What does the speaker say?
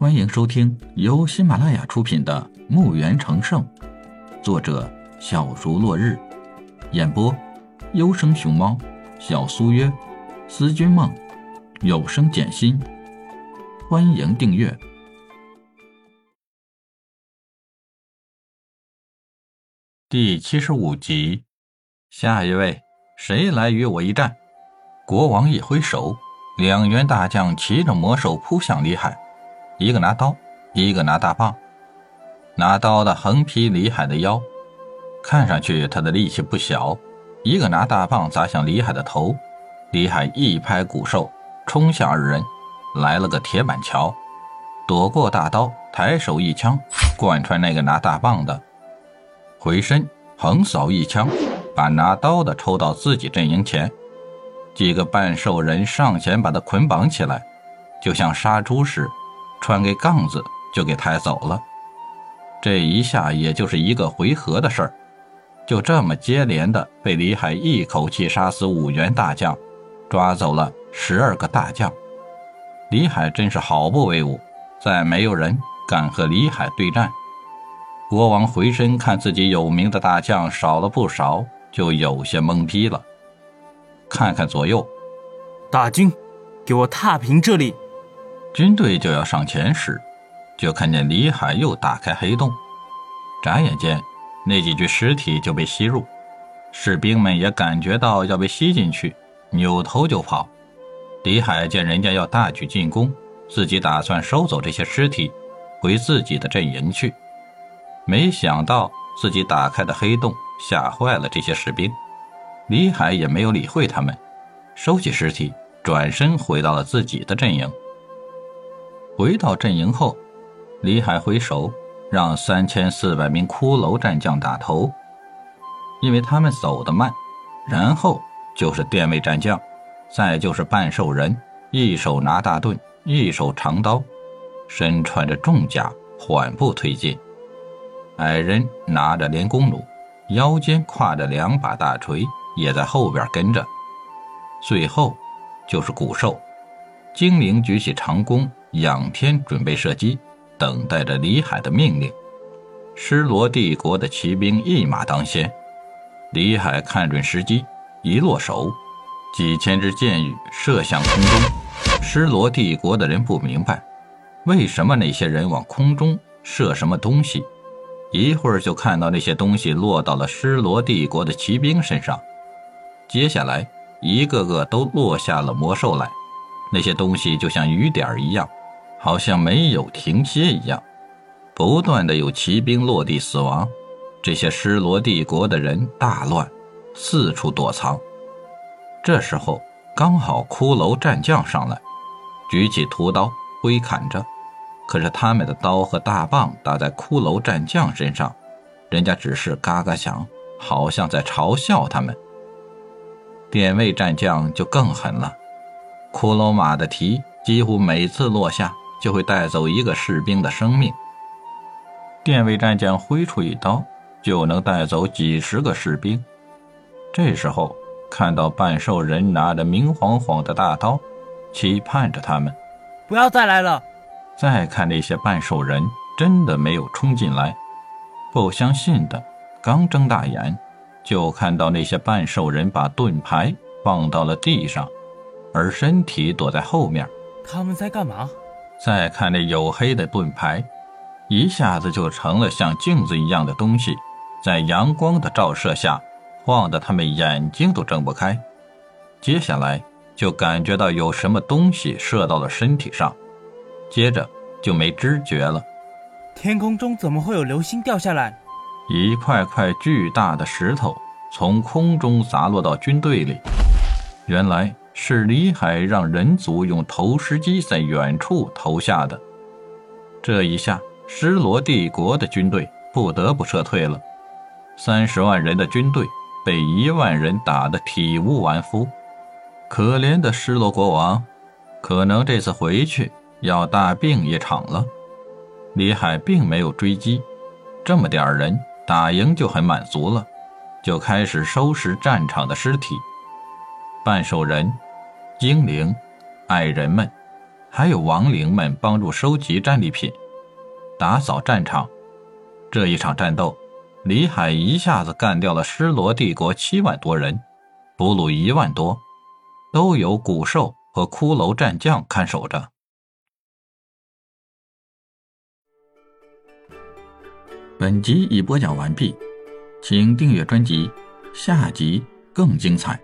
欢迎收听由喜马拉雅出品的《墓园成圣》，作者小竹落日，演播优生熊猫、小苏约、思君梦、有声简心。欢迎订阅第七十五集。下一位，谁来与我一战？国王一挥手，两员大将骑着魔兽扑向李海。一个拿刀，一个拿大棒。拿刀的横劈李海的腰，看上去他的力气不小。一个拿大棒砸向李海的头，李海一拍骨兽，冲向二人，来了个铁板桥，躲过大刀，抬手一枪贯穿那个拿大棒的，回身横扫一枪，把拿刀的抽到自己阵营前。几个半兽人上前把他捆绑起来，就像杀猪时。穿给杠子就给抬走了，这一下也就是一个回合的事儿，就这么接连的被李海一口气杀死五员大将，抓走了十二个大将。李海真是好不威武，再没有人敢和李海对战。国王回身看自己有名的大将少了不少，就有些懵逼了。看看左右，大军，给我踏平这里！军队就要上前时，就看见李海又打开黑洞，眨眼间，那几具尸体就被吸入。士兵们也感觉到要被吸进去，扭头就跑。李海见人家要大举进攻，自己打算收走这些尸体，回自己的阵营去。没想到自己打开的黑洞吓坏了这些士兵，李海也没有理会他们，收起尸体，转身回到了自己的阵营。回到阵营后，李海挥手让三千四百名骷髅战将打头，因为他们走得慢。然后就是电位战将，再就是半兽人，一手拿大盾，一手长刀，身穿着重甲，缓步推进。矮人拿着连弓弩，腰间挎着两把大锤，也在后边跟着。最后就是古兽，精灵举起长弓。仰天准备射击，等待着李海的命令。狮罗帝国的骑兵一马当先，李海看准时机，一落手，几千支箭雨射向空中。狮罗帝国的人不明白，为什么那些人往空中射什么东西，一会儿就看到那些东西落到了狮罗帝国的骑兵身上，接下来一个个都落下了魔兽来，那些东西就像雨点一样。好像没有停歇一样，不断的有骑兵落地死亡，这些失罗帝国的人大乱，四处躲藏。这时候刚好骷髅战将上来，举起屠刀挥砍着，可是他们的刀和大棒打在骷髅战将身上，人家只是嘎嘎响，好像在嘲笑他们。典韦战将就更狠了，骷髅马的蹄几乎每次落下。就会带走一个士兵的生命。电位战将挥出一刀，就能带走几十个士兵。这时候看到半兽人拿着明晃晃的大刀，期盼着他们不要再来了。再看那些半兽人，真的没有冲进来。不相信的，刚睁大眼，就看到那些半兽人把盾牌放到了地上，而身体躲在后面。他们在干嘛？再看那黝黑的盾牌，一下子就成了像镜子一样的东西，在阳光的照射下，晃得他们眼睛都睁不开。接下来就感觉到有什么东西射到了身体上，接着就没知觉了。天空中怎么会有流星掉下来？一块块巨大的石头从空中砸落到军队里，原来。是李海让人族用投石机在远处投下的，这一下，失罗帝国的军队不得不撤退了。三十万人的军队被一万人打得体无完肤，可怜的失罗国王，可能这次回去要大病一场了。李海并没有追击，这么点人打赢就很满足了，就开始收拾战场的尸体。半兽人、精灵、矮人们，还有亡灵们帮助收集战利品，打扫战场。这一场战斗，李海一下子干掉了狮罗帝国七万多人，俘虏一万多，都有古兽和骷髅战将看守着。本集已播讲完毕，请订阅专辑，下集更精彩。